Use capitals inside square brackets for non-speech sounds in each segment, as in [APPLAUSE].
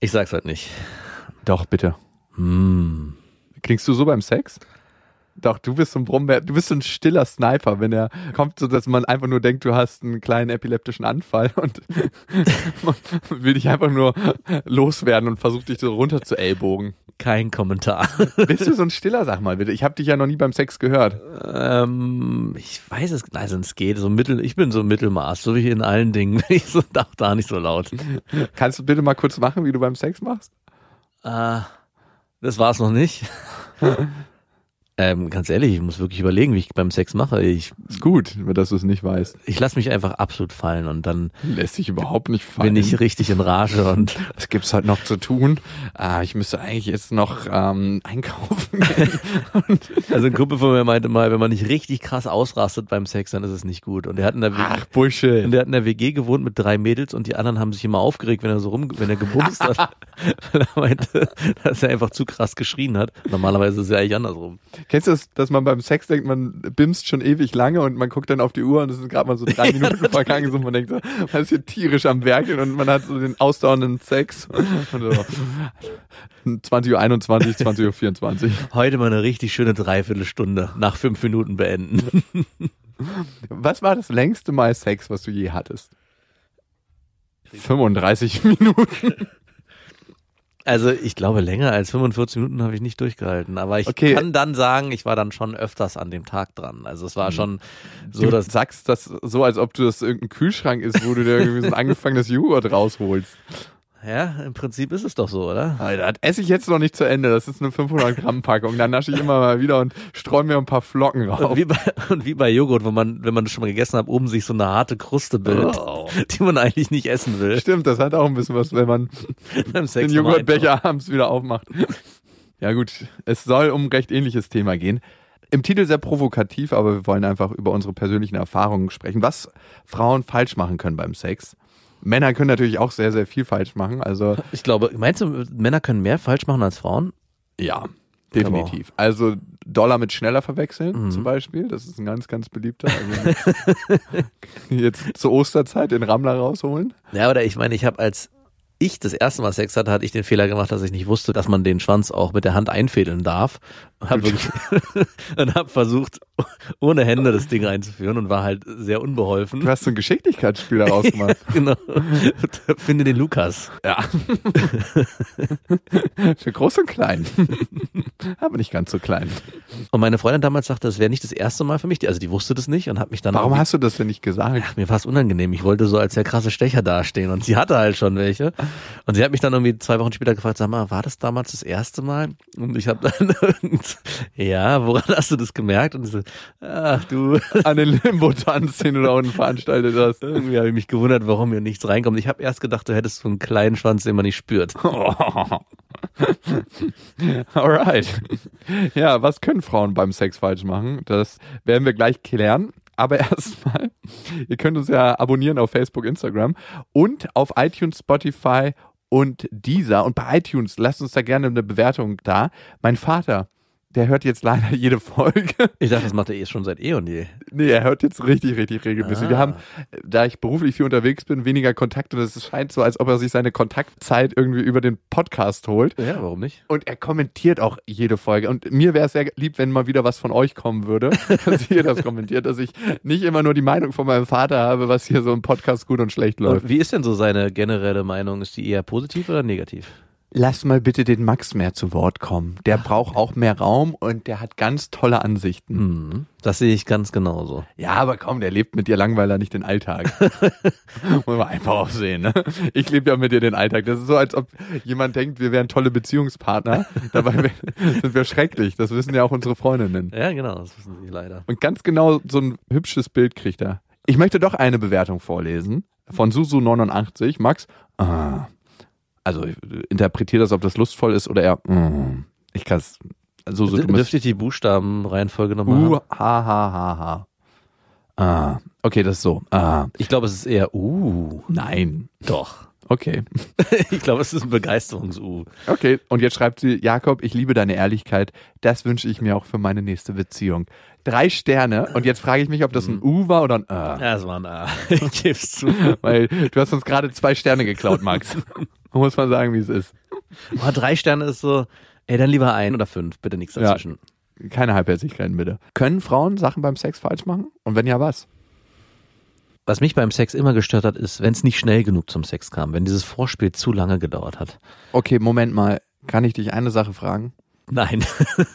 Ich sag's halt nicht. Doch, bitte. Hm. Klingst du so beim Sex? Doch, du bist so ein Brombeer, du bist so ein stiller Sniper, wenn er kommt, so dass man einfach nur denkt, du hast einen kleinen epileptischen Anfall und [LAUGHS] man will dich einfach nur loswerden und versucht dich so runter zu ellbogen. Kein Kommentar. [LAUGHS] Bist du so ein stiller, sag mal bitte? Ich habe dich ja noch nie beim Sex gehört. ähm, ich weiß es, also es geht so mittel, ich bin so Mittelmaß, so wie in allen Dingen. [LAUGHS] Ich so darf da nicht so laut. Kannst du bitte mal kurz machen, wie du beim Sex machst? Äh, das war's noch nicht. [LAUGHS] ähm, ganz ehrlich, ich muss wirklich überlegen, wie ich beim Sex mache. Ich, Ist gut, dass du es nicht weißt. ich lasse mich einfach absolut fallen und dann Lässt sich überhaupt nicht fallen. bin ich richtig in Rage und [LAUGHS] Was gibt's heute noch zu tun? Ah, ich müsste eigentlich jetzt noch ähm, einkaufen [LAUGHS] gehen. Also ein Kumpel von mir meinte mal, wenn man nicht richtig krass ausrastet beim Sex, dann ist es nicht gut. Und der hat in der ach, Bullshit. Und der hat in der WG gewohnt mit drei Mädels und die anderen haben sich immer aufgeregt, wenn er so rum, wenn er gebumst hat. [LAUGHS] Weil er meinte, dass er einfach zu krass geschrien hat. Normalerweise ist es ja eigentlich andersrum. Kennst du das, dass man beim Sex denkt, man bimst schon ewig lange und man guckt dann auf die Uhr und es sind gerade mal so drei [LAUGHS] Minuten vergangen so, und man denkt so, man ist hier tierisch am Werkeln und man hat so den ausdauernden Sex. Und so, 20 Uhr 21, 20 Uhr 24. Heute mal eine richtig schöne Dreiviertelstunde nach fünf Minuten beenden. [LAUGHS] Was war das längste Mal Sex, was du je hattest? 35 Minuten. Also ich glaube, länger als 45 Minuten habe ich nicht durchgehalten. Aber ich Okay. kann dann sagen, ich war dann schon öfters an dem Tag dran. Also es war schon so, du dass sagst das so, als ob du das irgendein Kühlschrank ist, wo du dir irgendwie so ein angefangenes Joghurt rausholst. Ja, im Prinzip ist es doch so, oder? Alter, das esse ich jetzt noch nicht zu Ende. Das ist eine 500 Gramm Packung. Dann nasche ich immer mal wieder und streue mir ein paar Flocken Und rauf. wie, bei, und wie bei Joghurt, wo man, wenn man das schon mal gegessen hat, oben sich so eine harte Kruste bildet, Oh. [LAUGHS] die man eigentlich nicht essen will. Stimmt, das hat auch ein bisschen was, wenn man [LAUGHS] Beim Sex den Joghurtbecher abends wieder aufmacht. Ja gut, es soll um ein recht ähnliches Thema gehen. Im Titel sehr provokativ, aber wir wollen einfach über unsere persönlichen Erfahrungen sprechen, was Frauen falsch machen können beim Sex. Männer können natürlich auch sehr, sehr viel falsch machen. Also Ich glaube, meinst du, Männer können mehr falsch machen als Frauen? ja, definitiv. Also Dollar mit schneller verwechseln Mhm. zum Beispiel. Das ist ein ganz, ganz beliebter. Also [LAUGHS] jetzt zur Osterzeit den Rammler rausholen. Ja, oder ich meine, ich habe als ich das erste Mal Sex hatte, hatte ich den Fehler gemacht, dass ich nicht wusste, dass man den Schwanz auch mit der Hand einfädeln darf. Und habe [LAUGHS] habe versucht, ohne Hände das Ding einzuführen und war halt sehr unbeholfen. Du hast so ein Geschicklichkeitsspiel daraus [LAUGHS] gemacht. genau. Finde den Lukas. Ja. [LAUGHS] Für groß und klein. Aber nicht ganz so klein. Und meine Freundin damals sagte, das wäre nicht das erste Mal für mich. Also die wusste das nicht und hat mich dann Warum hast du das denn nicht gesagt? Ach, mir war es unangenehm. Ich wollte so als der krasse Stecher dastehen und sie hatte halt schon welche. Und sie hat mich dann irgendwie zwei Wochen später gefragt, sag mal, war das damals das erste Mal? Und ich habe dann, ja, woran hast du das gemerkt? Und so, ach du, An den Limbo-Tanz, den du da unten veranstaltet hast. irgendwie habe ich mich gewundert, warum mir nichts reinkommt. Ich habe erst gedacht, du hättest so einen kleinen Schwanz, den man nicht spürt. [LAUGHS] Alright. Ja, was können Frauen beim Sex falsch machen? Das werden wir gleich klären. Aber [LAUGHS] erstmal, ihr könnt uns ja abonnieren auf Facebook, Instagram und auf iTunes, Spotify und Deezer. Und bei iTunes lasst uns da gerne eine Bewertung da. Mein Vater, der hört jetzt leider [LAUGHS] jede Folge. Ich dachte, das macht er eh schon seit eh und je. Nee, er hört jetzt richtig, richtig regelmäßig. Ah. Wir haben, da ich beruflich viel unterwegs bin, weniger Kontakt und es scheint so, als ob er sich seine Kontaktzeit irgendwie über den Podcast holt. Ja, warum nicht? Und er kommentiert auch jede Folge. Und mir wäre es sehr lieb, wenn mal wieder was von euch kommen würde, [LAUGHS] dass ihr das kommentiert, dass ich nicht immer nur die Meinung von meinem Vater habe, was hier so im Podcast gut und schlecht läuft. Und wie ist denn so seine generelle Meinung? Ist die eher positiv oder negativ? Lass mal bitte den Max mehr zu Wort kommen. Der braucht auch mehr Raum und der hat ganz tolle Ansichten. Hm, das sehe ich ganz genauso. Ja, aber komm, der lebt mit dir Langweiler nicht den Alltag. [LAUGHS] Muss man einfach auch sehen. Ne? Ich lebe ja mit dir den Alltag. Das ist so, als ob jemand denkt, wir wären tolle Beziehungspartner. [LAUGHS] Dabei sind wir schrecklich. Das wissen ja auch unsere Freundinnen. Ja, genau, das wissen Sie leider. Und ganz genau so ein hübsches Bild kriegt er. Ich möchte doch eine Bewertung vorlesen von Susu89. Max, ah, Also ich interpretiere das, ob das lustvoll ist oder eher, mm, ich kann es, so, so bist, Dürfte ich die Buchstabenreihenfolge nochmal uh, haben? ha, ha, ha, ha. Ah, okay, das ist so. Ah, Ich glaube, es ist eher Uh. nein. Doch. Okay. [LAUGHS] ich glaube, es ist ein Begeisterungs-U. Okay, und jetzt schreibt sie, Jakob, ich liebe deine Ehrlichkeit. Das wünsche ich mir auch für meine nächste Beziehung. Drei Sterne. Und jetzt frage ich mich, ob das ein U war oder ein A. Ja, es war ein A. [LAUGHS] Ich gebe es zu. Weil du hast uns gerade zwei Sterne geklaut, Max. [LAUGHS] Muss man sagen, wie es ist. Aber [LAUGHS] drei Sterne ist so, ey, dann lieber ein oder fünf, bitte nichts Ja. dazwischen. Keine Halbherzigkeiten, bitte. Können Frauen Sachen beim Sex falsch machen? Und wenn ja, was? Was mich beim Sex immer gestört hat, ist, wenn es nicht schnell genug zum Sex kam, wenn dieses Vorspiel zu lange gedauert hat. Okay, Moment mal. Kann ich dich eine Sache fragen? Nein.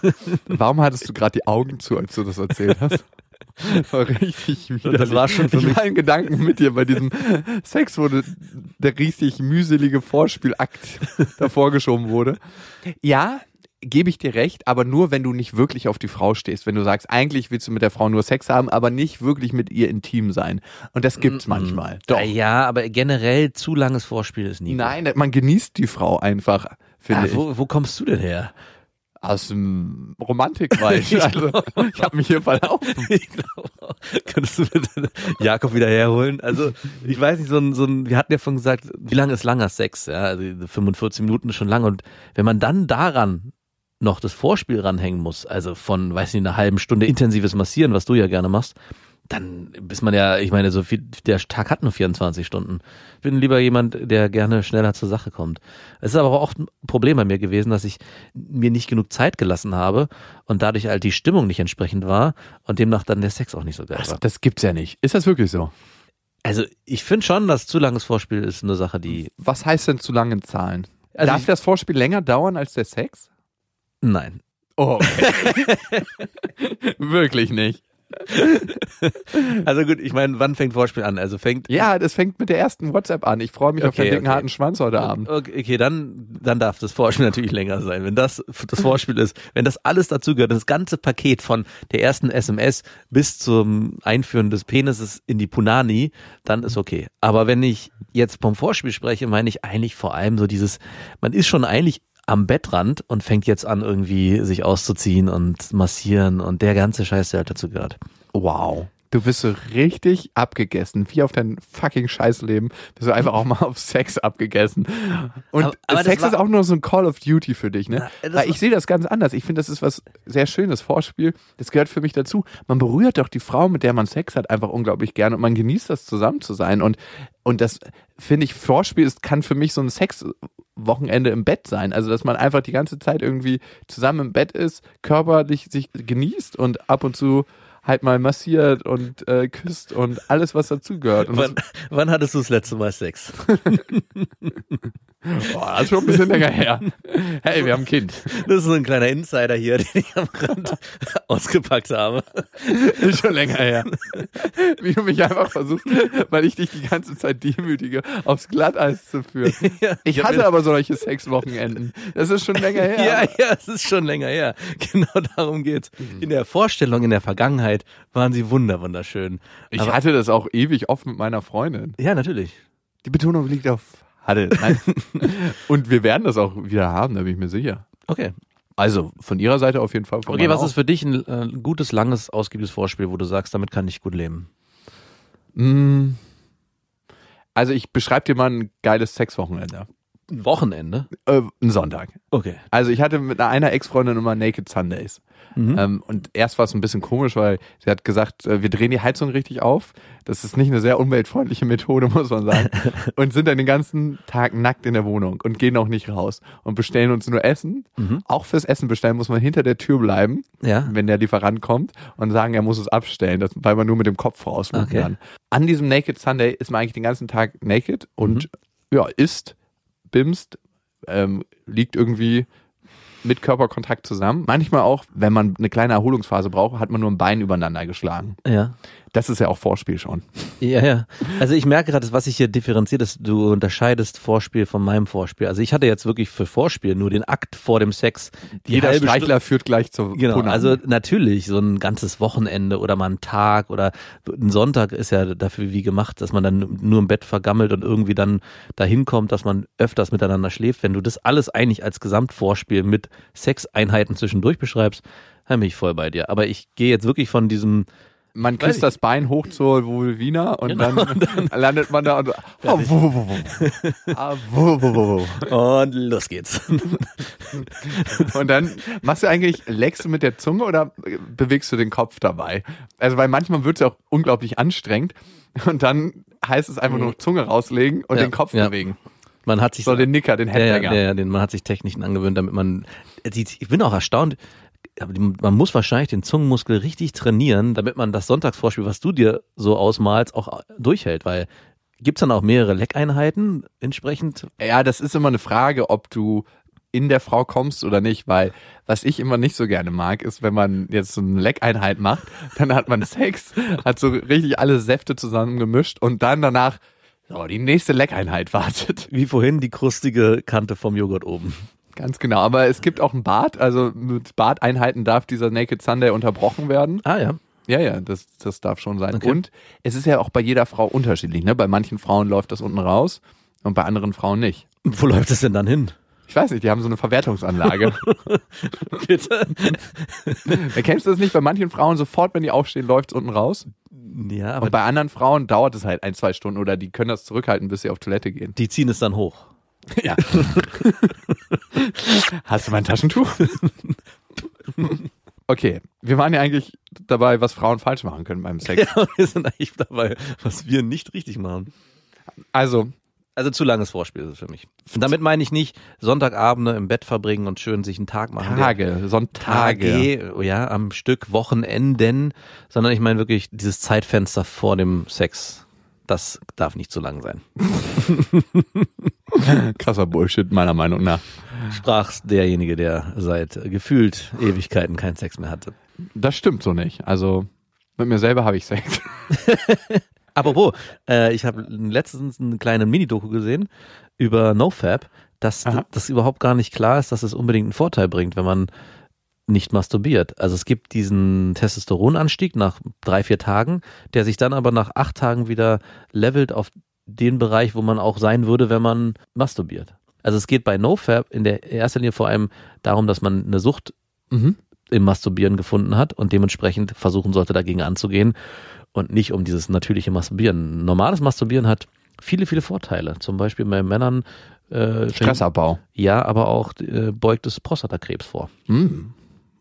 [LAUGHS] Warum hattest du gerade die Augen zu, als du das erzählt hast? Das [LAUGHS] war richtig widerlich. Das war schon für ich mich- war in Gedanken mit dir bei diesem Sex, wo de- der richtig mühselige Vorspielakt [LAUGHS] davor geschoben wurde. Ja, gebe ich dir recht, aber nur, wenn du nicht wirklich auf die Frau stehst. Wenn du sagst, eigentlich willst du mit der Frau nur Sex haben, aber nicht wirklich mit ihr intim sein. Und das gibt's manchmal. Doch. Ja, aber generell zu langes Vorspiel ist nie. gut. Nein, man genießt die Frau einfach, finde Ah, ich. wo, wo kommst du denn her? Aus dem Romantikwald. Also, ich habe mich hier verlaufen. [LAUGHS] ich glaube, könntest du bitte Jakob wieder herholen? Also, ich weiß nicht, so ein, so ein, wir hatten ja vorhin gesagt, wie lange ist langer Sex? Ja, also 45 Minuten ist schon lang. Und wenn man dann daran noch das Vorspiel ranhängen muss, also von, weiß nicht, einer halben Stunde intensives Massieren, was du ja gerne machst, dann ist man ja, ich meine, so viel, der Tag hat nur 24 Stunden. Ich bin lieber jemand, der gerne schneller zur Sache kommt. Es ist aber auch ein Problem bei mir gewesen, dass ich mir nicht genug Zeit gelassen habe und dadurch halt die Stimmung nicht entsprechend war und demnach dann der Sex auch nicht so geil Das, war. das gibt's ja nicht. Ist das wirklich so? Also ich finde schon, dass zu langes Vorspiel ist eine Sache, die, Was heißt denn zu lange Zahlen? Also Darf das Vorspiel länger dauern als der Sex? nein. Oh, okay. [LAUGHS] Wirklich nicht. [LAUGHS] Also gut, ich meine, wann fängt Vorspiel an? Also fängt Ja, das fängt mit der ersten WhatsApp an. Ich freue mich auf Okay, den dicken, okay. harten Schwanz heute Abend. Okay, dann, dann darf das Vorspiel [LAUGHS] natürlich länger sein. Wenn das das Vorspiel ist, wenn das alles dazugehört, das ganze Paket von der ersten SMS bis zum Einführen des Penises in die Punani, dann ist okay. Aber wenn ich jetzt vom Vorspiel spreche, meine ich eigentlich vor allem so dieses, man ist schon eigentlich am Bettrand und fängt jetzt an, irgendwie sich auszuziehen und massieren und der ganze Scheiß, der halt dazu gehört. Wow. Du bist so richtig abgegessen, wie auf dein fucking Scheißleben. Bist du einfach auch mal auf Sex abgegessen. Und Aber- aber Sex war- ist auch nur so ein Call of Duty für dich, ne? Weil ich sehe das ganz anders. Ich finde, das ist was sehr Schönes. Vorspiel, das gehört für mich dazu. Man berührt doch die Frau, mit der man Sex hat, einfach unglaublich gerne und man genießt das zusammen zu sein. Und, und das finde ich, Vorspiel ist, kann für mich so ein Sexwochenende im Bett sein. Also, dass man einfach die ganze Zeit irgendwie zusammen im Bett ist, körperlich sich genießt und ab und zu halt mal massiert und äh, küsst und alles, was dazugehört. Wann, wann hattest du das letzte Mal Sex? [LAUGHS] boah, das ist schon ein bisschen länger her. Hey, wir haben ein Kind. Das ist so ein kleiner Insider hier, [LAUGHS] den ich am Rand ausgepackt habe. Ist schon länger her. Wie du mich einfach versuchst, weil ich dich die ganze Zeit demütige, aufs Glatteis zu führen. [LAUGHS] Ja, Ich hatte mir- aber solche Sexwochenenden. Das ist schon länger her. Ja, ja, es ist schon länger her. Genau darum geht's. In der Vorstellung, in der Vergangenheit waren sie wunder, wunderschön. Ich Aber- hatte das auch ewig oft mit meiner Freundin. Ja, natürlich. Die Betonung liegt auf hatte. [LAUGHS] Und wir werden das auch wieder haben, da bin ich mir sicher. Okay. Also von ihrer Seite auf jeden Fall. Okay, was auch. ist für dich ein äh, gutes, langes, ausgiebiges Vorspiel, wo du sagst, damit kann ich gut leben? Mm. Also ich beschreibe dir mal ein geiles Sexwochenende. Ein Wochenende? Äh, ein Sonntag. Okay. Also ich hatte mit einer Ex-Freundin immer Naked Sundays. Mhm. Ähm, und erst war es ein bisschen komisch, weil sie hat gesagt, äh, wir drehen die Heizung richtig auf. Das ist nicht eine sehr umweltfreundliche Methode, [LAUGHS] muss man sagen. und sind dann den ganzen Tag nackt in der Wohnung und gehen auch nicht raus und bestellen uns nur Essen. Mhm. Auch fürs Essen bestellen muss man hinter der Tür bleiben, Ja. wenn der Lieferant kommt und sagen, er muss es abstellen, das, weil man nur mit dem Kopf rausgucken Okay. kann. An diesem Naked Sunday ist man eigentlich den ganzen Tag naked und Mhm. ja, isst, bimst, ähm, liegt irgendwie mit Körperkontakt zusammen. Manchmal auch, wenn man eine kleine Erholungsphase braucht, hat man nur ein Bein übereinander geschlagen. Ja. Das ist ja auch Vorspiel schon. Ja, ja. Also ich merke gerade, was ich hier differenziert ist, du unterscheidest Vorspiel von meinem Vorspiel. Also ich hatte jetzt wirklich für Vorspiel nur den Akt vor dem Sex. Die Jeder Streichler führt gleich zur Genau, Punane. also natürlich so ein ganzes Wochenende oder mal ein Tag oder ein Sonntag ist ja dafür wie gemacht, dass man dann nur im Bett vergammelt und irgendwie dann dahin kommt, dass man öfters miteinander schläft. Wenn du das alles eigentlich als Gesamtvorspiel mit Sexeinheiten zwischendurch beschreibst, dann bin ich voll bei dir. Aber ich gehe jetzt wirklich von diesem man weiß küsst das Bein hoch zur Vulvina und Genau, dann, [LAUGHS] landet man da und oh. [LAUGHS] Ah, und los geht's. [LAUGHS] Und dann machst du eigentlich, leckst du mit der Zunge oder bewegst du den Kopf dabei? Also, weil manchmal wird es ja auch unglaublich anstrengend und dann heißt es einfach nur Zunge rauslegen und Ja, den Kopf ja. bewegen. Man hat sich So den Nicker, den Headbanger. ja, ja, den, man hat sich Techniken angewöhnt, damit man. Ich bin auch erstaunt. Man muss wahrscheinlich den Zungenmuskel richtig trainieren, damit man das Sonntagsvorspiel, was du dir so ausmalst, auch durchhält. Weil gibt's dann auch mehrere Leckeinheiten entsprechend? Ja, das ist immer eine Frage, ob du in der Frau kommst oder nicht, weil was ich immer nicht so gerne mag, ist, wenn man jetzt so eine Leckeinheit macht, dann hat man Sex, hat so richtig alle Säfte zusammengemischt und dann danach, so, die nächste Leckeinheit wartet. Wie vorhin die krustige Kante vom Joghurt oben. Ganz genau, aber es gibt auch ein Bad, also mit Badeinheiten darf dieser Naked Sunday unterbrochen werden. Ah ja. Ja, ja, das, das darf schon sein. Okay. Und es ist ja auch bei jeder Frau unterschiedlich, ne? Bei manchen Frauen läuft das unten raus und bei anderen Frauen nicht. Wo läuft es denn dann hin? Ich weiß nicht, die haben so eine Verwertungsanlage. [LAUGHS] Bitte? [LAUGHS] Erkennst du das nicht? Bei manchen Frauen sofort, wenn die aufstehen, läuft es unten raus. Ja, aber Und bei anderen Frauen dauert es halt ein, zwei Stunden oder die können das zurückhalten, bis sie auf Toilette gehen. die ziehen es dann hoch. [LAUGHS] Ja. Hast du mein Taschentuch? [LAUGHS] Okay, wir waren ja eigentlich dabei, was Frauen falsch machen können beim Sex. [LAUGHS] Ja, wir sind eigentlich dabei, was wir nicht richtig machen. Also, Also zu langes Vorspiel ist es für mich. Und damit meine ich nicht Sonntagabende im Bett verbringen und schön sich einen Tag machen. Tage, Sonntage. Tage, oh ja, am Stück, Wochenenden, sondern ich meine wirklich dieses Zeitfenster vor dem Sex. Das darf nicht zu lang sein. [LAUGHS] Krasser Bullshit, meiner Meinung nach. Sprach derjenige, der seit gefühlt Ewigkeiten keinen Sex mehr hatte. Das stimmt so nicht. Also, mit mir selber habe ich Sex. [LAUGHS] Apropos, äh, ich habe letztens eine kleine Mini-Doku gesehen über NoFap, dass Aha. das überhaupt gar nicht klar ist, dass es unbedingt einen Vorteil bringt, wenn man nicht masturbiert. Also es gibt diesen Testosteronanstieg nach drei, vier Tagen, der sich dann aber nach acht Tagen wieder levelt auf den Bereich, wo man auch sein würde, wenn man masturbiert. Also es geht bei NoFap in der erster Linie vor allem darum, dass man eine Sucht Mhm. im Masturbieren gefunden hat und dementsprechend versuchen sollte, dagegen anzugehen und nicht um dieses natürliche Masturbieren. Normales Masturbieren hat viele, viele Vorteile. Zum Beispiel bei Männern äh, Stressabbau. ja, aber auch äh, beugt es Prostatakrebs vor. Hm.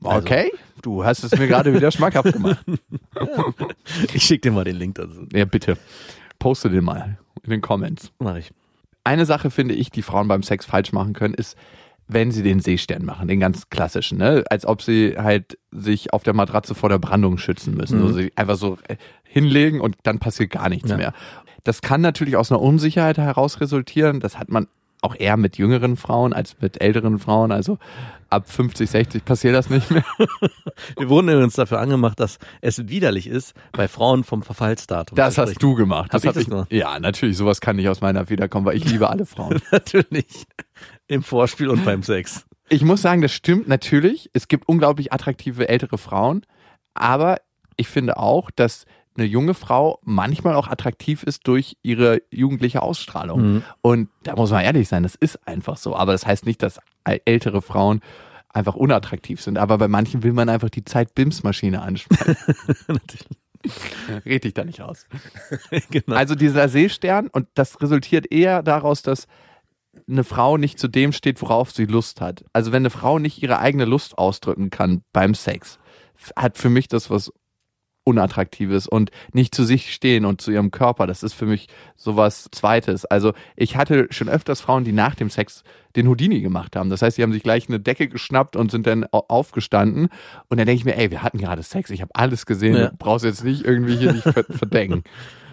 Okay, du hast es mir gerade wieder schmackhaft gemacht. [LAUGHS] Ich schicke dir mal den Link dazu. Ja, bitte. Poste den mal in den Comments. Mach ich. Eine Sache finde ich, die Frauen beim Sex falsch machen können, ist, wenn sie den Seestern machen, den ganz klassischen, ne? Als ob sie halt sich auf der Matratze vor der Brandung schützen müssen. Mhm. Also sie einfach so äh, hinlegen und dann passiert gar nichts Ja. mehr. Das kann natürlich aus einer Unsicherheit heraus resultieren. Das hat man auch eher mit jüngeren Frauen als mit älteren Frauen. Also ab 50, 60 passiert das nicht mehr. [LAUGHS] Wir wurden übrigens dafür angemacht, dass es widerlich ist, bei Frauen vom Verfallsdatum Das hast du gemacht. Hab ich hab das gemacht? Ja, natürlich. Sowas kann nicht aus meiner Feder kommen, weil ich liebe alle Frauen. [LAUGHS] Natürlich. Im Vorspiel und beim Sex. Ich muss sagen, das stimmt natürlich. Es gibt unglaublich attraktive ältere Frauen, aber ich finde auch, dass eine junge Frau manchmal auch attraktiv ist durch ihre jugendliche Ausstrahlung. Mhm. Und da muss man ehrlich sein, das ist einfach so. Aber das heißt nicht, dass ältere Frauen einfach unattraktiv sind. Aber bei manchen will man einfach die Zeit-Bims-Maschine ansprechen. [LAUGHS] Red dich da nicht raus. [LAUGHS] genau. Also dieser Seestern und das resultiert eher daraus, dass eine Frau nicht zu dem steht, worauf sie Lust hat. Also wenn eine Frau nicht ihre eigene Lust ausdrücken kann beim Sex, hat für mich das was unattraktives und nicht zu sich stehen und zu ihrem Körper. Das ist für mich sowas Zweites. Also ich hatte schon öfters Frauen, die nach dem Sex den Houdini gemacht haben. Das heißt, sie haben sich gleich eine Decke geschnappt und sind dann au- aufgestanden. Und dann denke ich mir, ey, wir hatten gerade Sex. Ich habe alles gesehen. Ja. Du brauchst jetzt nicht irgendwie hier nicht ver- verdecken.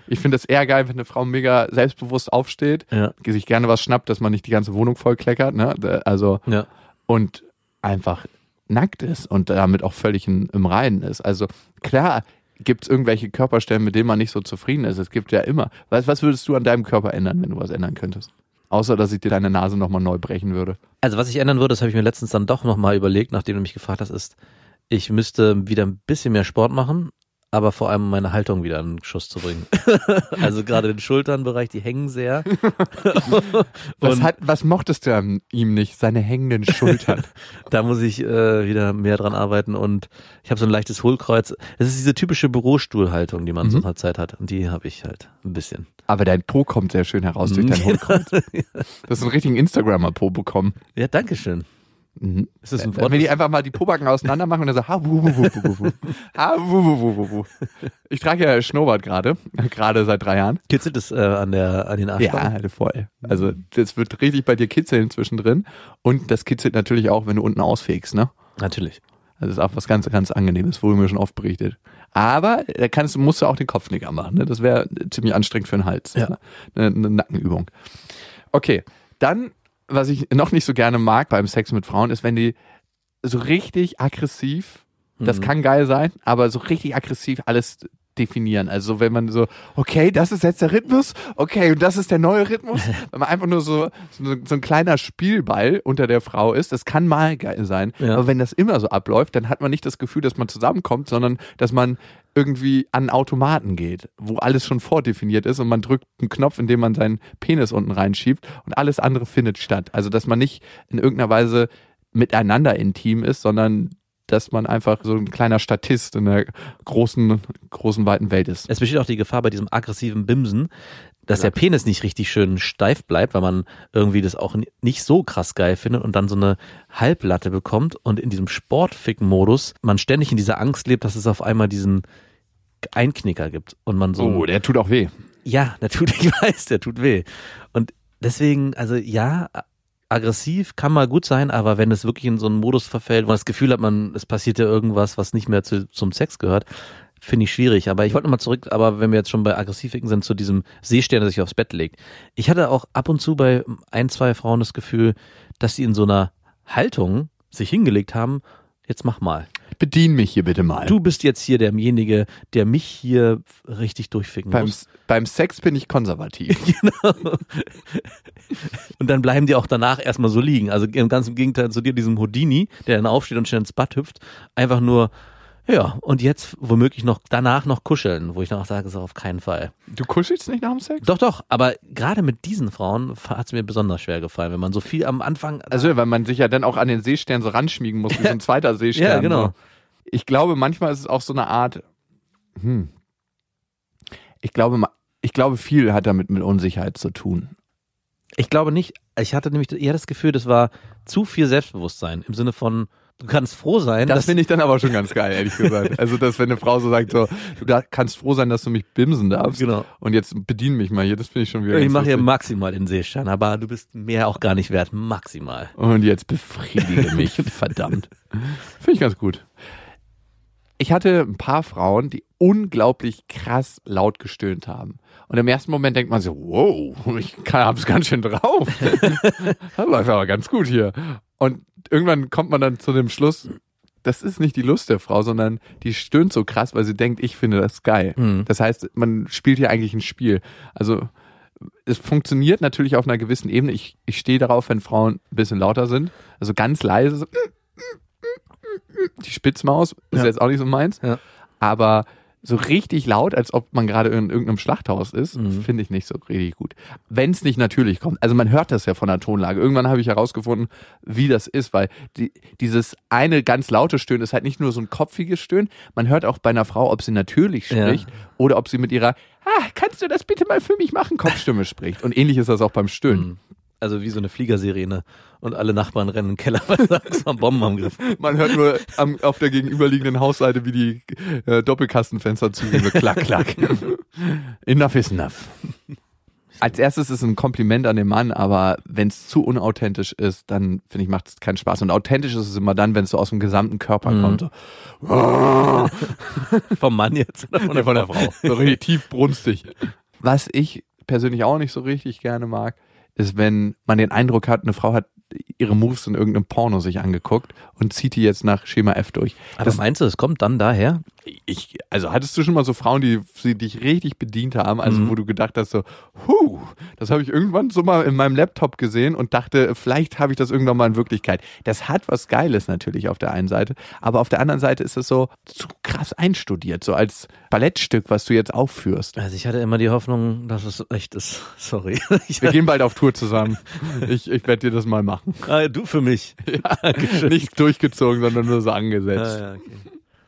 Ich finde es eher geil, wenn eine Frau mega selbstbewusst aufsteht, Ja. sich gerne was schnappt, dass man nicht die ganze Wohnung voll kleckert. Ne? Also Ja. und einfach nackt ist und damit auch völlig im Reinen ist. Also klar gibt es irgendwelche Körperstellen, mit denen man nicht so zufrieden ist. Es gibt ja immer. Was, was würdest du an deinem Körper ändern, wenn du was ändern könntest? Außer, dass ich dir deine Nase nochmal neu brechen würde. Also was ich ändern würde, das habe ich mir letztens dann doch nochmal überlegt, nachdem du mich gefragt hast, ist, ich müsste wieder ein bisschen mehr Sport machen, aber vor allem meine Haltung wieder in den Schuss zu bringen. [LAUGHS] also gerade den Schulternbereich, die hängen sehr. [LAUGHS] Was, hat, was mochtest du an ihm nicht? Seine hängenden Schultern. [LAUGHS] da muss ich äh, wieder mehr dran arbeiten und ich habe so ein leichtes Hohlkreuz. Es ist diese typische Bürostuhlhaltung, die man so Mhm. einer Zeit hat und die habe ich halt ein bisschen. Aber dein Po kommt sehr schön heraus durch dein Hohlkreuz. Du hast einen richtigen Instagrammer-Po bekommen. Ja, danke schön. Mhm. Ist das ein Wenn Wort? wir die einfach mal die Pobacken auseinander machen und dann so, ha, wu, wu, wu, wu, [LAUGHS] ha, wu, wu, wu, wu, wu. Ich trage ja Schnurrbart gerade, [LAUGHS] gerade seit drei Jahren. Kitzelt es äh, an, der, an den Arschbacken? Ja, voll. Also das wird richtig bei dir kitzeln zwischendrin und das kitzelt natürlich auch, wenn du unten ausfegst, ne? Natürlich. Das ist auch was ganz, ganz Angenehmes, wurde mir schon oft berichtet. Aber da kannst, du- musst du auch den Kopfnicker machen, ne? Das wäre ziemlich anstrengend für den Hals. Ja. Ne? Eine, eine Nackenübung. Okay, dann, was ich noch nicht so gerne mag beim Sex mit Frauen, ist, wenn die so richtig aggressiv, das Mhm. kann geil sein, aber so richtig aggressiv alles definieren. Also wenn man so, okay, das ist jetzt der Rhythmus, okay, und das ist der neue Rhythmus. [LAUGHS] wenn man einfach nur so, so, so ein kleiner Spielball unter der Frau ist, das kann mal geil sein. Ja. Aber wenn das immer so abläuft, dann hat man nicht das Gefühl, dass man zusammenkommt, sondern dass man irgendwie an Automaten geht, wo alles schon vordefiniert ist und man drückt einen Knopf, in dem man seinen Penis unten reinschiebt und alles andere findet statt. Also dass man nicht in irgendeiner Weise miteinander intim ist, sondern dass man einfach so ein kleiner Statist in der großen, großen, weiten Welt ist. Es besteht auch die Gefahr bei diesem aggressiven Bimsen, dass der Penis nicht richtig schön steif bleibt, weil man irgendwie das auch ni- nicht so krass geil findet und dann so eine Halblatte bekommt und in diesem Sportfick-Modus man ständig in dieser Angst lebt, dass es auf einmal diesen Einknicker gibt und man so Oh, der tut auch weh. Ja, der tut, ich weiß, der tut weh. Und deswegen, also ja, aggressiv kann mal gut sein, aber wenn es wirklich in so einen Modus verfällt, wo man das Gefühl hat, man, es passiert ja irgendwas, was nicht mehr zu, zum Sex gehört, finde ich schwierig. Aber ich wollte nochmal zurück, aber wenn wir jetzt schon bei Aggressiviken sind, zu diesem Seestern, der sich aufs Bett legt. Ich hatte auch ab und zu bei ein, zwei Frauen das Gefühl, dass sie in so einer Haltung sich hingelegt haben, jetzt mach mal. Bedien mich hier bitte mal. Du bist jetzt hier derjenige, der mich hier richtig durchficken beim, muss. beim Sex bin ich konservativ. [LAUGHS] [LAUGHS] Genau. Und dann bleiben die auch danach erstmal so liegen. Also im ganz im Gegenteil zu dir, diesem Houdini, der dann aufsteht und schnell ins Bad hüpft, einfach nur, ja, und jetzt womöglich noch danach noch kuscheln, wo ich dann auch sage, so auf keinen Fall. Du kuschelst nicht nach dem Sex? Doch, doch, aber gerade mit diesen Frauen hat es mir besonders schwer gefallen, wenn man so viel am Anfang. Also, weil man sich ja dann auch an den Seestern so ranschmiegen muss, wie so ein [LAUGHS] zweiter Seestern. Ja, genau. So. Ich glaube, manchmal ist es auch so eine Art, hm. Ich glaube, ich glaube, viel hat damit mit Unsicherheit zu tun. Ich glaube nicht, ich hatte nämlich eher das Gefühl, das war zu viel Selbstbewusstsein im Sinne von, du kannst froh sein, Das finde ich dann aber schon ganz geil, ehrlich gesagt. Also, dass wenn eine Frau so sagt, so, du kannst froh sein, dass du mich bimsen darfst. Genau. Und jetzt bedien mich mal hier, das finde ich schon wieder ich mache hier maximal den Seestern, aber du bist mehr auch gar nicht wert, maximal. Und jetzt befriedige mich, [LAUGHS] verdammt. Finde ich ganz gut. Ich hatte ein paar Frauen, die unglaublich krass laut gestöhnt haben. Und im ersten Moment denkt man so, wow, [LAUGHS] ich hab's ganz schön drauf. [LAUGHS] das läuft aber ganz gut hier. Und irgendwann kommt man dann zu dem Schluss, das ist nicht die Lust der Frau, sondern die stöhnt so krass, weil sie denkt, ich finde das geil. Mhm. Das heißt, man spielt hier eigentlich ein Spiel. Also es funktioniert natürlich auf einer gewissen Ebene. Ich, ich stehe darauf, wenn Frauen ein bisschen lauter sind. Also ganz leise. So, die Spitzmaus ist Ja. jetzt auch nicht so meins. Ja. Aber so richtig laut, als ob man gerade in irgendeinem Schlachthaus ist, Mhm. finde ich nicht so richtig gut. Wenn es nicht natürlich kommt. Also man hört das ja von der Tonlage. Irgendwann habe ich herausgefunden, wie das ist, weil die, dieses eine ganz laute Stöhnen ist halt nicht nur so ein kopfiges Stöhnen. Man hört auch bei einer Frau, ob sie natürlich Ja. spricht oder ob sie mit ihrer ah, kannst du das bitte mal für mich machen, Kopfstimme spricht. Und ähnlich ist das auch beim Stöhnen. Mhm. Also wie so eine Fliegersirene und alle Nachbarn rennen in den Keller, [LAUGHS] weil sie Angst vor Bombenangriff. Man hört nur am, auf der gegenüberliegenden Hausseite, wie die äh, Doppelkastenfenster zugehen. Klack, klack. [LAUGHS] enough is enough. Als erstes ist es ein Kompliment an den Mann, aber wenn es zu unauthentisch ist, dann finde ich, macht es keinen Spaß. Und authentisch ist es immer dann, wenn es so aus dem gesamten Körper Mhm. kommt. So. [LAUGHS] Vom Mann jetzt oder von der, von der Frau. So richtig tief brunstig. Was ich persönlich auch nicht so richtig gerne mag, ist, wenn man den Eindruck hat, eine Frau hat ihre Moves in irgendeinem Porno sich angeguckt und zieht die jetzt nach Schema F durch. Aber Das- meinst du, es kommt dann daher? Ich, also hattest du schon mal so Frauen, die, die dich richtig bedient haben, also Mhm. wo du gedacht hast so, huh, das habe ich irgendwann so mal in meinem Laptop gesehen und dachte, vielleicht habe ich das irgendwann mal in Wirklichkeit. Das hat was Geiles natürlich auf der einen Seite, aber auf der anderen Seite ist es so zu krass einstudiert, so als Ballettstück, was du jetzt aufführst. Also ich hatte immer die Hoffnung, dass es echt ist. [LAUGHS] Sorry. Wir gehen bald auf Tour zusammen. Ich, ich werde dir das mal machen. ah, du für mich. Dankeschön. Nicht durchgezogen, sondern nur so angesetzt. Ja, ja, okay.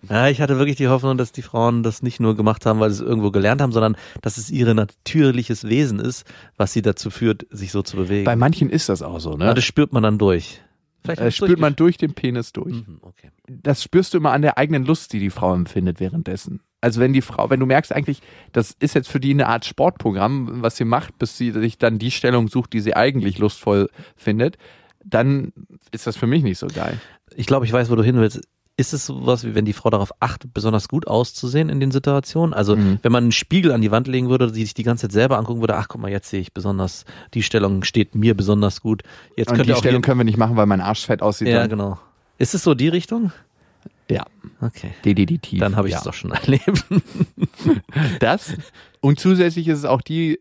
Ja, ich hatte wirklich die Hoffnung, dass die Frauen das nicht nur gemacht haben, weil sie es irgendwo gelernt haben, sondern dass es ihr natürliches Wesen ist, was sie dazu führt, sich so zu bewegen. Bei manchen ist das auch so, ne? das spürt man dann durch. Vielleicht du's spürt man durch den Penis durch. Mhm, okay. das spürst du immer an der eigenen Lust, die die Frau empfindet währenddessen. Also wenn die Frau, wenn du merkst eigentlich, das ist jetzt für die eine Art Sportprogramm, was sie macht, bis sie sich dann die Stellung sucht, die sie eigentlich lustvoll findet, dann ist das für mich nicht so geil. Ich glaube, ich weiß, wo du hin willst. Ist es sowas, wie wenn die Frau darauf achtet, besonders gut auszusehen in den Situationen? Also, Mhm. wenn man einen Spiegel an die Wand legen würde, die sich die ganze Zeit selber angucken würde, ach guck mal, jetzt sehe ich besonders, die Stellung steht mir besonders gut. Jetzt Und die Stellung können wir nicht machen, weil mein Arsch fett aussieht. Ja, dann. genau. Ist es so die Richtung? Ja, Okay. definitiv. Dann habe ich ja. es doch schon [LAUGHS] erlebt. [LAUGHS] Das. Und zusätzlich ist es auch die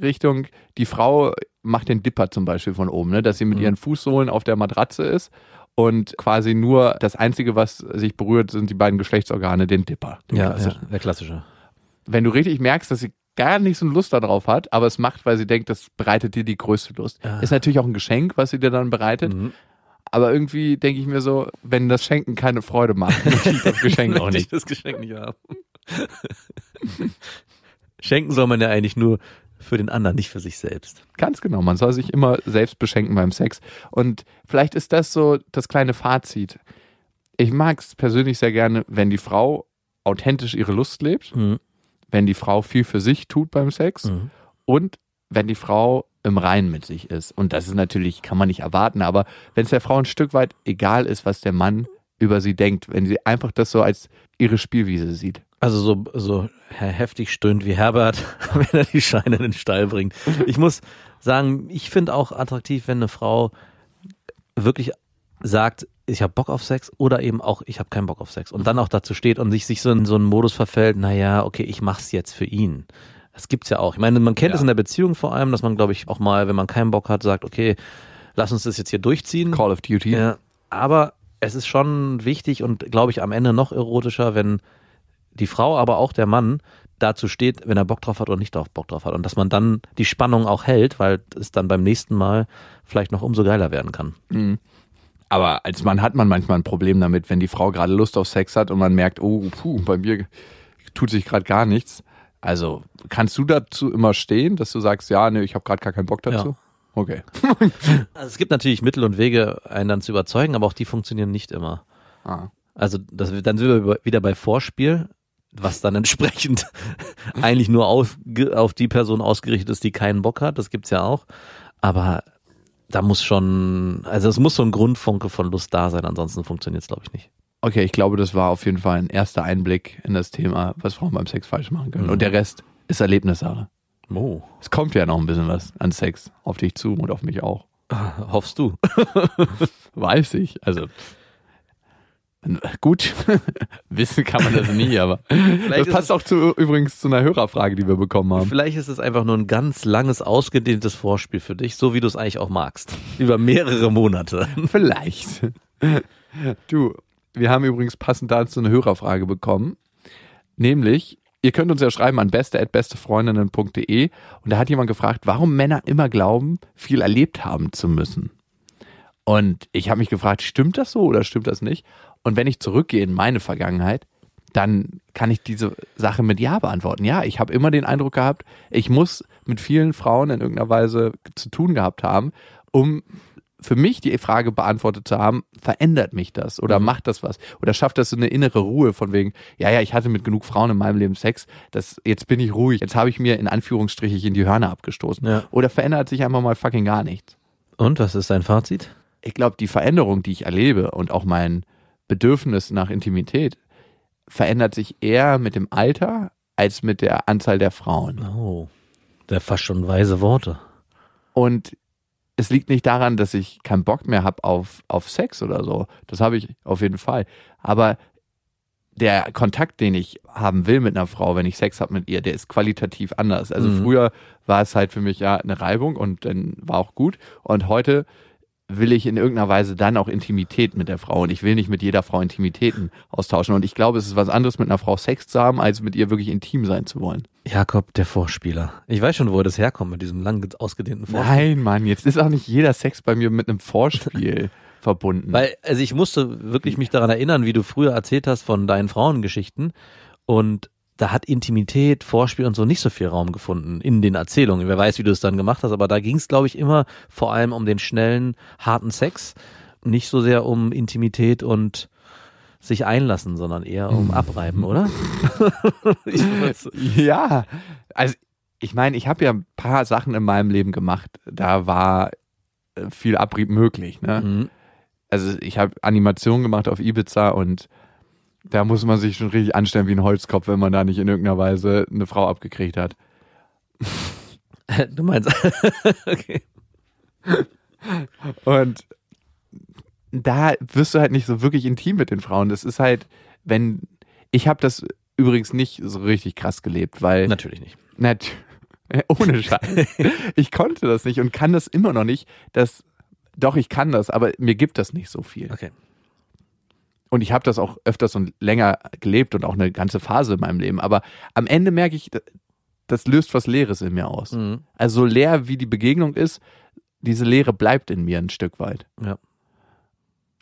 Richtung, die Frau macht den Dipper zum Beispiel von oben, ne? dass sie mit Mhm. ihren Fußsohlen auf der Matratze ist und quasi nur das Einzige, was sich berührt, sind die beiden Geschlechtsorgane, den Dipper. Den ja, ja, der klassische. Wenn du richtig merkst, dass sie gar nicht so eine Lust darauf hat, aber es macht, weil sie denkt, das bereitet dir die größte Lust. Ah. Ist natürlich auch ein Geschenk, was sie dir dann bereitet, Mhm. aber irgendwie denke ich mir so, wenn das Schenken keine Freude macht, [LAUGHS] möchte ich das Geschenk [LAUGHS] auch Möchte ich nicht. das Geschenk nicht haben. [LAUGHS] Schenken soll man ja eigentlich nur für den anderen, nicht für sich selbst. Ganz genau, man soll sich immer selbst beschenken beim Sex. Und vielleicht ist das so das kleine Fazit. Ich mag es persönlich sehr gerne, wenn die Frau authentisch ihre Lust lebt, Mhm. wenn die Frau viel für sich tut beim Sex Mhm. und wenn die Frau im Reinen mit sich ist. Und das ist natürlich, kann man nicht erwarten, aber wenn es der Frau ein Stück weit egal ist, was der Mann über sie denkt, wenn sie einfach das so als ihre Spielwiese sieht. Also so, so heftig stöhnt wie Herbert, [LAUGHS] wenn er die Scheine in den Stall bringt. Ich muss sagen, ich finde auch attraktiv, wenn eine Frau wirklich sagt, ich habe Bock auf Sex oder eben auch, ich habe keinen Bock auf Sex. Und dann auch dazu steht und sich, sich so in so einen Modus verfällt, naja, okay, ich mach's jetzt für ihn. Das gibt's ja auch. Ich meine, man kennt Ja. es in der Beziehung vor allem, dass man, glaube ich, auch mal, wenn man keinen Bock hat, sagt, okay, lass uns das jetzt hier durchziehen. Call of Duty. Ja, aber es ist schon wichtig und glaube ich am Ende noch erotischer, wenn die Frau, aber auch der Mann dazu steht, wenn er Bock drauf hat oder nicht drauf Bock drauf hat. Und dass man dann die Spannung auch hält, weil es dann beim nächsten Mal vielleicht noch umso geiler werden kann. Mhm. Aber als Mann hat man manchmal ein Problem damit, wenn die Frau gerade Lust auf Sex hat und man merkt, oh, puh, bei mir tut sich gerade gar nichts. Also kannst du dazu immer stehen, dass du sagst, ja, nee, ich habe gerade gar keinen Bock dazu? Ja. Okay. [LAUGHS] [LAUGHS] Also es gibt natürlich Mittel und Wege, einen dann zu überzeugen, aber auch die funktionieren nicht immer. Ah. Also das, dann sind wir wieder bei Vorspiel, was dann entsprechend [LAUGHS] eigentlich nur auf, auf die Person ausgerichtet ist, die keinen Bock hat. Das gibt's ja auch. Aber da muss schon, also es muss so ein Grundfunke von Lust da sein, ansonsten funktioniert's glaube ich nicht. Okay, ich glaube, das war auf jeden Fall ein erster Einblick in das Thema, was Frauen beim Sex falsch machen können. Mhm. Und der Rest ist Erlebnissache. Oh. Es kommt ja noch ein bisschen was an Sex auf dich zu und auf mich auch. [LAUGHS] Hoffst du? [LAUGHS] Weiß ich. Also gut, [LAUGHS] wissen kann man das nie, [LAUGHS] aber das passt auch zu, übrigens zu einer Hörerfrage, die wir bekommen haben. Vielleicht ist es einfach nur ein ganz langes, ausgedehntes Vorspiel für dich, so wie du es eigentlich auch magst. Über mehrere Monate. [LAUGHS] Vielleicht. Du, wir haben übrigens passend dazu eine Hörerfrage bekommen. Nämlich, ihr könnt uns ja schreiben an beste.bestefreundinnen.de und da hat jemand gefragt, warum Männer immer glauben, viel erlebt haben zu müssen. Und ich habe mich gefragt, stimmt das so oder stimmt das nicht? Und wenn ich zurückgehe in meine Vergangenheit, dann kann ich diese Sache mit Ja beantworten. Ja, ich habe immer den Eindruck gehabt, ich muss mit vielen Frauen in irgendeiner Weise zu tun gehabt haben, um für mich die Frage beantwortet zu haben, verändert mich das oder macht das was? Oder schafft das so eine innere Ruhe von wegen, ja, ja, ich hatte mit genug Frauen in meinem Leben Sex, das, jetzt bin ich ruhig, jetzt habe ich mir in Anführungsstrichen in die Hörner abgestoßen. Ja. Oder verändert sich einfach mal fucking gar nichts? Und was ist dein Fazit? Ich glaube, die Veränderung, die ich erlebe und auch mein Bedürfnis nach Intimität verändert sich eher mit dem Alter als mit der Anzahl der Frauen. Oh, der fast schon weise Worte. Und es liegt nicht daran, dass ich keinen Bock mehr habe auf, auf Sex oder so. Das habe ich auf jeden Fall. Aber der Kontakt, den ich haben will mit einer Frau, wenn ich Sex habe mit ihr, der ist qualitativ anders. Also Mhm. früher war es halt für mich ja eine Reibung und dann war auch gut. Und heute will ich in irgendeiner Weise dann auch Intimität mit der Frau. Und ich will nicht mit jeder Frau Intimitäten austauschen. Und ich glaube, es ist was anderes, mit einer Frau Sex zu haben, als mit ihr wirklich intim sein zu wollen. Jakob, der Vorspieler. Ich weiß schon, wo das herkommt mit diesem lang ausgedehnten Vorspiel. Nein, Mann, jetzt ist auch nicht jeder Sex bei mir mit einem Vorspiel [LAUGHS] verbunden. Weil, also ich musste wirklich mich daran erinnern, wie du früher erzählt hast von deinen Frauengeschichten. Und da hat Intimität, Vorspiel und so nicht so viel Raum gefunden in den Erzählungen. Wer weiß, wie du es dann gemacht hast, aber da ging es, glaube ich, immer vor allem um den schnellen, harten Sex. Nicht so sehr um Intimität und sich einlassen, sondern eher um Abreiben, oder? [LAUGHS] Ja, also ich meine, ich habe ja ein paar Sachen in meinem Leben gemacht. Da war äh, viel Abrieb möglich. Ne? Mhm. Also ich habe Animationen gemacht auf Ibiza und da muss man sich schon richtig anstellen wie ein Holzkopf, wenn man da nicht in irgendeiner Weise eine Frau abgekriegt hat. [LAUGHS] Du meinst, [LAUGHS] okay. Und da wirst du halt nicht so wirklich intim mit den Frauen. Das ist halt, wenn ich habe das übrigens nicht so richtig krass gelebt, weil Natürlich nicht. Nat [LAUGHS] ohne Scheiß. ich konnte das nicht und kann das immer noch nicht. Das, doch, ich kann das, aber mir gibt das nicht so viel. Okay. Und ich habe das auch öfters und länger gelebt und auch eine ganze Phase in meinem Leben. Aber am Ende merke ich, das löst was Leeres in mir aus. Mhm. Also so leer wie die Begegnung ist, diese Leere bleibt in mir ein Stück weit. Ja.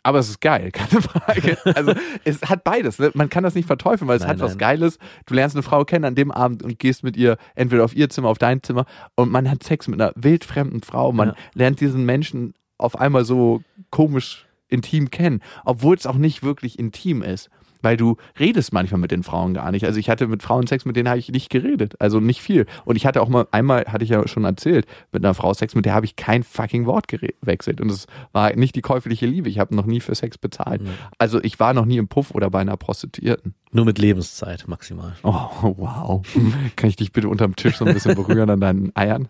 Aber es ist geil, [LAUGHS] keine Frage. Also es hat beides. Ne? Man kann das nicht verteufeln, weil es Nein, hat was nein. Geiles. Du lernst eine Frau kennen an dem Abend und gehst mit ihr entweder auf ihr Zimmer, auf dein Zimmer und man hat Sex mit einer wildfremden Frau. Man Ja. lernt diesen Menschen auf einmal so komisch intim kennen, obwohl es auch nicht wirklich intim ist. Weil du redest manchmal mit den Frauen gar nicht. Also ich hatte mit Frauen Sex, mit denen habe ich nicht geredet. Also nicht viel. Und ich hatte auch mal, einmal hatte ich ja schon erzählt, mit einer Frau Sex, mit der habe ich kein fucking Wort gewechselt. Und es war nicht die käufliche Liebe. Ich habe noch nie für Sex bezahlt. Also ich war noch nie im Puff oder bei einer Prostituierten. Nur mit Lebenszeit maximal. Oh, wow. [LAUGHS] Kann ich dich bitte unterm Tisch so ein bisschen berühren an deinen Eiern?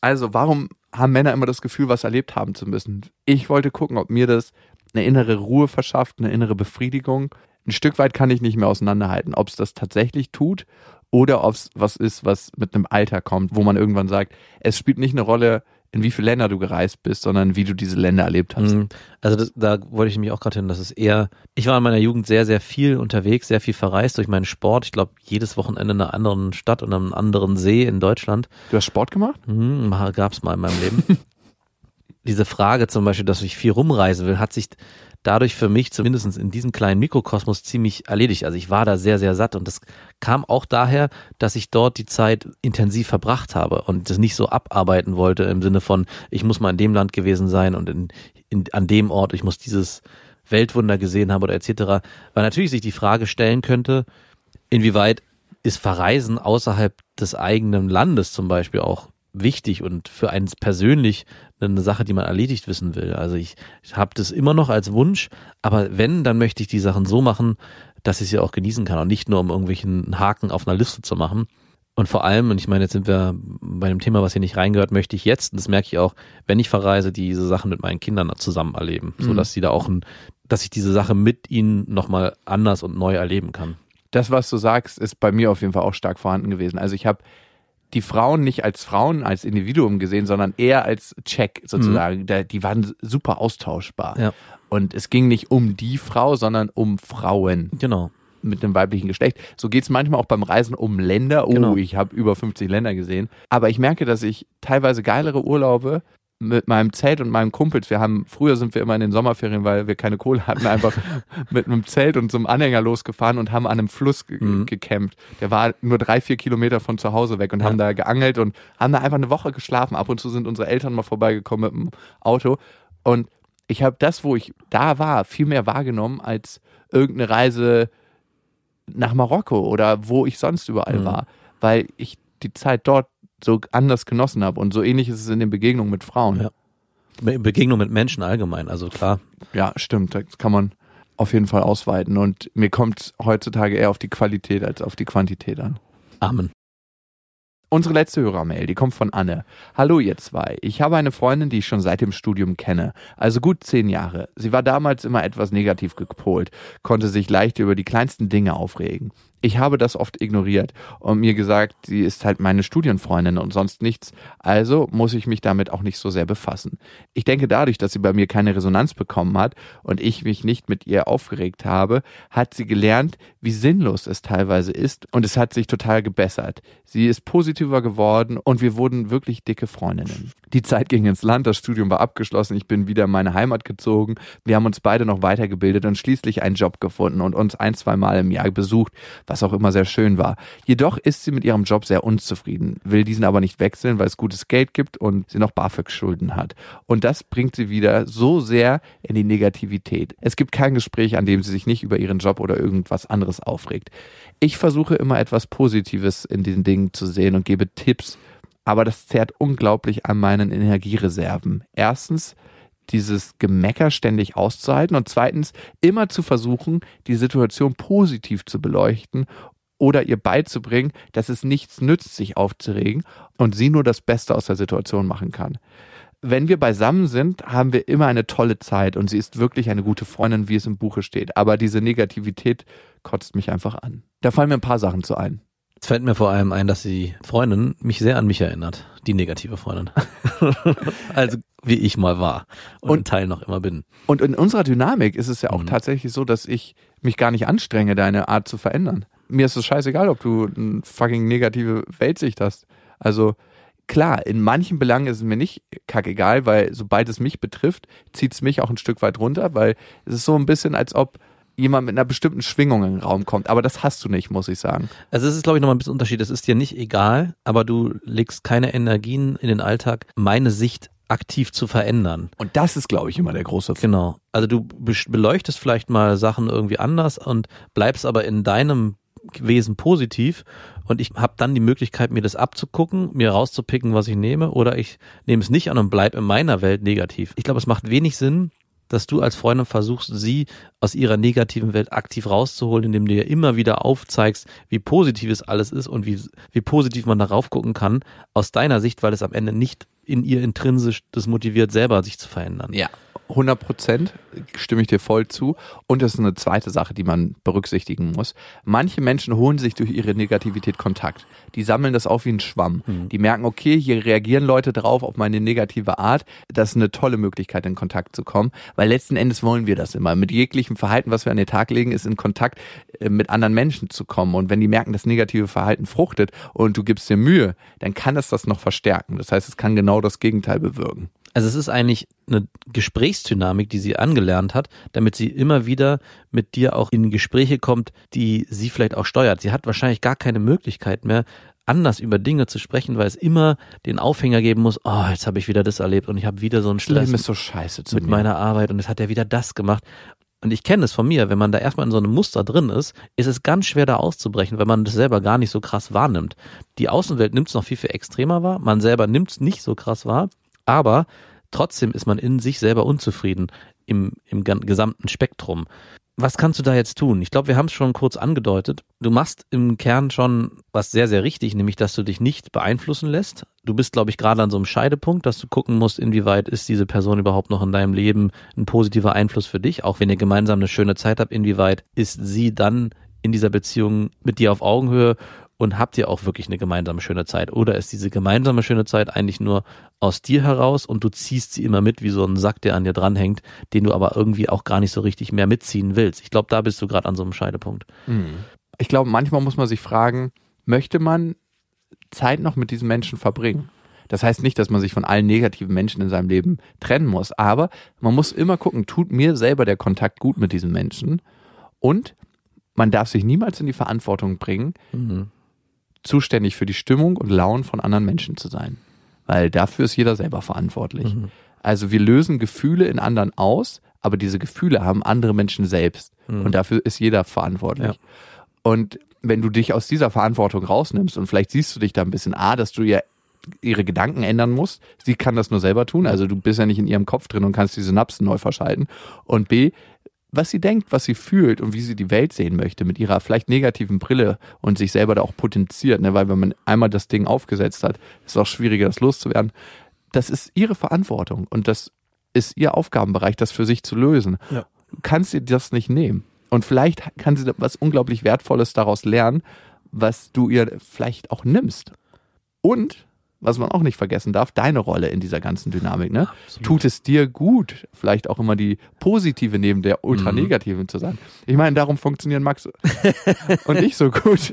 Also, warum haben Männer immer das Gefühl, was erlebt haben zu müssen? Ich wollte gucken, ob mir das eine innere Ruhe verschafft, eine innere Befriedigung. Ein Stück weit kann ich nicht mehr auseinanderhalten, ob es das tatsächlich tut oder ob es was ist, was mit einem Alter kommt, wo man irgendwann sagt, es spielt nicht eine Rolle, in wie viele Länder du gereist bist, sondern wie du diese Länder erlebt hast. Mhm. Also das, da wollte ich mich auch gerade hin, dass es eher, ich war in meiner Jugend sehr, sehr viel unterwegs, sehr viel verreist durch meinen Sport. Ich glaube, jedes Wochenende in einer anderen Stadt und einem anderen See in Deutschland. Du hast Sport gemacht? Mhm, Gab es mal in meinem Leben. [LAUGHS] Diese Frage zum Beispiel, dass ich viel rumreisen will, hat sich dadurch für mich zumindest in diesem kleinen Mikrokosmos ziemlich erledigt. Also ich war da sehr, sehr satt und das kam auch daher, dass ich dort die Zeit intensiv verbracht habe und das nicht so abarbeiten wollte im Sinne von, ich muss mal in dem Land gewesen sein und in, in, an dem Ort, ich muss dieses Weltwunder gesehen haben oder etc. Weil natürlich sich die Frage stellen könnte, inwieweit ist Verreisen außerhalb des eigenen Landes zum Beispiel auch wichtig und für einen persönlich eine Sache, die man erledigt wissen will. Also ich, ich habe das immer noch als Wunsch, aber wenn, dann möchte ich die Sachen so machen, dass ich sie auch genießen kann und nicht nur um irgendwelchen Haken auf einer Liste zu machen. Und vor allem, und ich meine, jetzt sind wir bei einem Thema, was hier nicht reingehört, möchte ich jetzt, und das merke ich auch, wenn ich verreise, diese Sachen mit meinen Kindern zusammen erleben, so dass sie da auch ein, dass ich diese Sache mit ihnen nochmal anders und neu erleben kann. das, was du sagst, ist bei mir auf jeden Fall auch stark vorhanden gewesen. Also ich habe die Frauen nicht als Frauen, als Individuum gesehen, sondern eher als Check sozusagen. Da, die waren super austauschbar. Ja. Und es ging nicht um die Frau, sondern um Frauen Genau. mit einem weiblichen Geschlecht. So geht es manchmal auch beim Reisen um Länder. Oh, Genau. ich habe über 50 Länder gesehen. Aber ich merke, dass ich teilweise geilere Urlaube mit meinem Zelt und meinem Kumpels, wir haben, früher sind wir immer in den Sommerferien, weil wir keine Kohle hatten, einfach [LAUGHS] mit einem Zelt und so einem Anhänger losgefahren und haben an einem Fluss ge Mhm. gecampt. Der war nur drei, vier Kilometer von zu Hause weg und haben da geangelt und haben da einfach eine Woche geschlafen. Ab und zu sind unsere Eltern mal vorbeigekommen mit dem Auto. Und ich habe das, wo ich da war, viel mehr wahrgenommen als irgendeine Reise nach Marokko oder wo ich sonst überall Mhm. war, weil ich die Zeit dort so anders genossen habe und so ähnlich ist es in den Begegnungen mit Frauen. Ja. Be- Begegnung mit Menschen allgemein, also klar. Ja, stimmt, das kann man auf jeden Fall ausweiten und mir kommt heutzutage eher auf die Qualität als auf die Quantität an. Amen. Unsere letzte Hörermail, die kommt von Anne. Hallo ihr zwei. Ich habe eine Freundin, die ich schon seit dem Studium kenne. Also gut zehn Jahre. Sie war damals immer etwas negativ gepolt, konnte sich leicht über die kleinsten Dinge aufregen. Ich habe das oft ignoriert und mir gesagt, sie ist halt meine Studienfreundin und sonst nichts, also muss ich mich damit auch nicht so sehr befassen. Ich denke dadurch, dass sie bei mir keine Resonanz bekommen hat und ich mich nicht mit ihr aufgeregt habe, hat sie gelernt, wie sinnlos es teilweise ist und es hat sich total gebessert. Sie ist positiver geworden und wir wurden wirklich dicke Freundinnen. Die Zeit ging ins Land, das Studium war abgeschlossen, ich bin wieder in meine Heimat gezogen, wir haben uns beide noch weitergebildet und schließlich einen Job gefunden und uns ein, zwei Mal im Jahr besucht, was auch immer sehr schön war. Jedoch ist sie mit ihrem Job sehr unzufrieden, will diesen aber nicht wechseln, weil es gutes Geld gibt und sie noch BAföG-Schulden hat. Und das bringt sie wieder so sehr in die Negativität. Es gibt kein Gespräch, an dem sie sich nicht über ihren Job oder irgendwas anderes aufregt. Ich versuche immer etwas Positives in diesen Dingen zu sehen und gebe Tipps, aber das zehrt unglaublich an meinen Energiereserven. Erstens, dieses Gemecker ständig auszuhalten und zweitens immer zu versuchen, die Situation positiv zu beleuchten oder ihr beizubringen, dass es nichts nützt, sich aufzuregen und sie nur das Beste aus der Situation machen kann. Wenn wir beisammen sind, haben wir immer eine tolle Zeit und sie ist wirklich eine gute Freundin, wie es im Buche steht. Aber diese Negativität kotzt mich einfach an. Da fallen mir ein paar Sachen zu ein. Jetzt fällt mir vor allem ein, dass die Freundin mich sehr an mich erinnert. Die negative Freundin. [LAUGHS] also wie ich mal war und, und Teil noch immer bin. Und in unserer Dynamik ist es ja auch mhm. tatsächlich so, dass ich mich gar nicht anstrenge, deine Art zu verändern. Mir ist es scheißegal, ob du eine fucking negative Weltsicht hast. Also klar, in manchen Belangen ist es mir nicht kackegal, weil sobald es mich betrifft, zieht es mich auch ein Stück weit runter, weil es ist so ein bisschen, als ob jemand mit einer bestimmten Schwingung in den Raum kommt. Aber das hast du nicht, muss ich sagen. Also es ist, glaube ich, nochmal ein bisschen Unterschied. Es ist dir nicht egal, aber du legst keine Energien in den Alltag, meine Sicht aktiv zu verändern. Und das ist, glaube ich, immer der große Fall. Genau. Also du beleuchtest vielleicht mal Sachen irgendwie anders und bleibst aber in deinem Wesen positiv und ich habe dann die Möglichkeit, mir das abzugucken, mir rauszupicken, was ich nehme, oder ich nehme es nicht an und bleib in meiner Welt negativ. Ich glaube, es macht wenig Sinn, dass du als Freundin versuchst, sie aus ihrer negativen Welt aktiv rauszuholen, indem du ihr immer wieder aufzeigst, wie positiv es alles ist und wie, wie positiv man darauf gucken kann, aus deiner Sicht, weil es am Ende nicht in ihr intrinsisch das motiviert, selber sich zu verändern. Ja. 100 Prozent stimme ich dir voll zu. Und das ist eine zweite Sache, die man berücksichtigen muss. Manche Menschen holen sich durch ihre Negativität Kontakt. Die sammeln das auf wie ein Schwamm. Mhm. Die merken, okay, hier reagieren Leute drauf auf meine negative Art. Das ist eine tolle Möglichkeit, in Kontakt zu kommen. Weil letzten Endes wollen wir das immer. Mit jeglichem Verhalten, was wir an den Tag legen, ist in Kontakt äh, mit anderen Menschen zu kommen. Und wenn die merken, das negative Verhalten fruchtet und du gibst dir Mühe, dann kann es das noch verstärken. Das heißt, es kann genau das Gegenteil bewirken. Also es ist eigentlich eine Gesprächsdynamik, die sie angelernt hat, damit sie immer wieder mit dir auch in Gespräche kommt, die sie vielleicht auch steuert. Sie hat wahrscheinlich gar keine Möglichkeit mehr, anders über Dinge zu sprechen, weil es immer den Aufhänger geben muss, oh, jetzt habe ich wieder das erlebt und ich habe wieder so einen Stress so scheiße mit mir. meiner Arbeit und jetzt hat er wieder das gemacht. Und ich kenne es von mir, wenn man da erstmal in so einem Muster drin ist, ist es ganz schwer da auszubrechen, weil man das selber gar nicht so krass wahrnimmt. Die Außenwelt nimmt es noch viel, viel extremer wahr, man selber nimmt es nicht so krass wahr aber trotzdem ist man in sich selber unzufrieden im, im gesamten Spektrum. Was kannst du da jetzt tun? Ich glaube, wir haben es schon kurz angedeutet. Du machst im Kern schon was sehr, sehr richtig, nämlich, dass du dich nicht beeinflussen lässt. Du bist, glaube ich, gerade an so einem Scheidepunkt, dass du gucken musst, inwieweit ist diese Person überhaupt noch in deinem Leben ein positiver Einfluss für dich, auch wenn ihr gemeinsam eine schöne Zeit habt, inwieweit ist sie dann in dieser Beziehung mit dir auf Augenhöhe und habt ihr auch wirklich eine gemeinsame schöne Zeit? Oder ist diese gemeinsame schöne Zeit eigentlich nur aus dir heraus und du ziehst sie immer mit wie so ein Sack, der an dir dranhängt, den du aber irgendwie auch gar nicht so richtig mehr mitziehen willst? Ich glaube, da bist du gerade an so einem Scheidepunkt. Hm. Ich glaube, manchmal muss man sich fragen, möchte man Zeit noch mit diesen Menschen verbringen? Das heißt nicht, dass man sich von allen negativen Menschen in seinem Leben trennen muss, aber man muss immer gucken, tut mir selber der Kontakt gut mit diesen Menschen und man darf sich niemals in die Verantwortung bringen, mhm zuständig für die Stimmung und Launen von anderen Menschen zu sein. Weil dafür ist jeder selber verantwortlich. Mhm. Also wir lösen Gefühle in anderen aus, aber diese Gefühle haben andere Menschen selbst. Mhm. Und dafür ist jeder verantwortlich. Ja. Und wenn du dich aus dieser Verantwortung rausnimmst und vielleicht siehst du dich da ein bisschen, A, dass du ja ihre Gedanken ändern musst. Sie kann das nur selber tun. Also du bist ja nicht in ihrem Kopf drin und kannst die Synapsen neu verschalten. Und B, was sie denkt, was sie fühlt und wie sie die Welt sehen möchte mit ihrer vielleicht negativen Brille und sich selber da auch potenziert, ne? weil wenn man einmal das Ding aufgesetzt hat, ist es auch schwieriger, das loszuwerden. Das ist ihre Verantwortung und das ist ihr Aufgabenbereich, das für sich zu lösen. Ja. Du kannst dir das nicht nehmen. Und vielleicht kann sie was unglaublich Wertvolles daraus lernen, was du ihr vielleicht auch nimmst. Und was man auch nicht vergessen darf, deine Rolle in dieser ganzen Dynamik. Ne? Absolut. Tut es dir gut, vielleicht auch immer die positive neben der ultra Mhm. negativen zu sein. Ich meine, darum funktionieren Max und ich so gut.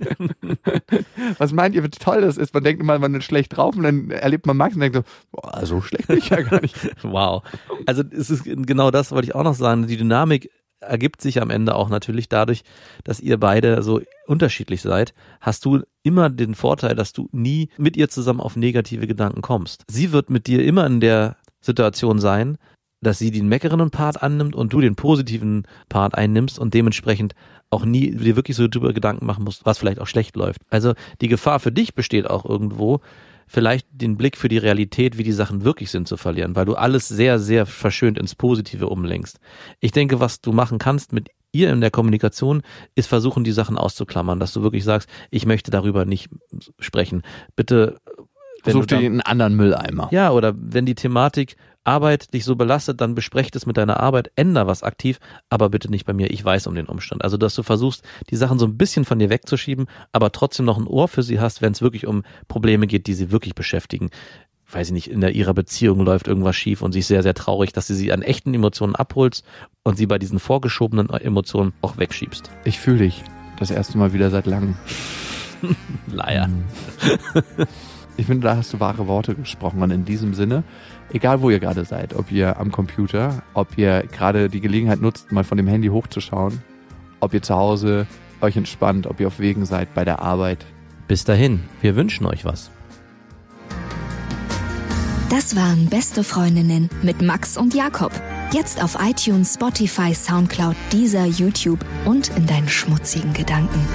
[LAUGHS] Was meint ihr, wie toll das ist? Man denkt immer, man ist schlecht drauf und dann erlebt man Max und denkt so, boah, so schlecht bin ich ja gar nicht. [LAUGHS] Wow. Also es ist genau das, wollte ich auch noch sagen. Die Dynamik ergibt sich am Ende auch natürlich dadurch, dass ihr beide so unterschiedlich seid, hast du immer den Vorteil, dass du nie mit ihr zusammen auf negative Gedanken kommst. Sie wird mit dir immer in der Situation sein, dass sie den meckernden Part annimmt und du den positiven Part einnimmst und dementsprechend auch nie dir wirklich so drüber Gedanken machen musst, was vielleicht auch schlecht läuft. Also die Gefahr für dich besteht auch irgendwo, vielleicht den Blick für die Realität, wie die Sachen wirklich sind, zu verlieren, weil du alles sehr, sehr verschönt ins Positive umlenkst. Ich denke, was du machen kannst mit ihr in der Kommunikation, ist versuchen, die Sachen auszuklammern, dass du wirklich sagst, ich möchte darüber nicht sprechen. Bitte, Such dir einen anderen Mülleimer. ja, oder wenn die Thematik Arbeit dich so belastet, dann besprecht es mit deiner Arbeit, änder was aktiv, aber bitte nicht bei mir. Ich weiß um den Umstand. Also, dass du versuchst, die Sachen so ein bisschen von dir wegzuschieben, aber trotzdem noch ein Ohr für sie hast, wenn es wirklich um Probleme geht, die sie wirklich beschäftigen. Weiß ich nicht, in der, ihrer Beziehung läuft irgendwas schief und sie ist sehr, sehr traurig, dass du sie an echten Emotionen abholst und sie bei diesen vorgeschobenen Emotionen auch wegschiebst. Ich fühle dich das erste Mal wieder seit langem. [LAUGHS] Leier. [LAUGHS] Ich finde, da hast du wahre Worte gesprochen. Und in diesem Sinne, egal wo ihr gerade seid, ob ihr am Computer, ob ihr gerade die Gelegenheit nutzt, mal von dem Handy hochzuschauen, ob ihr zu Hause euch entspannt, ob ihr auf Wegen seid bei der Arbeit. Bis dahin, wir wünschen euch was. Das waren Beste Freundinnen mit Max und Jakob. Jetzt auf iTunes, Spotify, Soundcloud, Deezer, YouTube und in deinen schmutzigen Gedanken.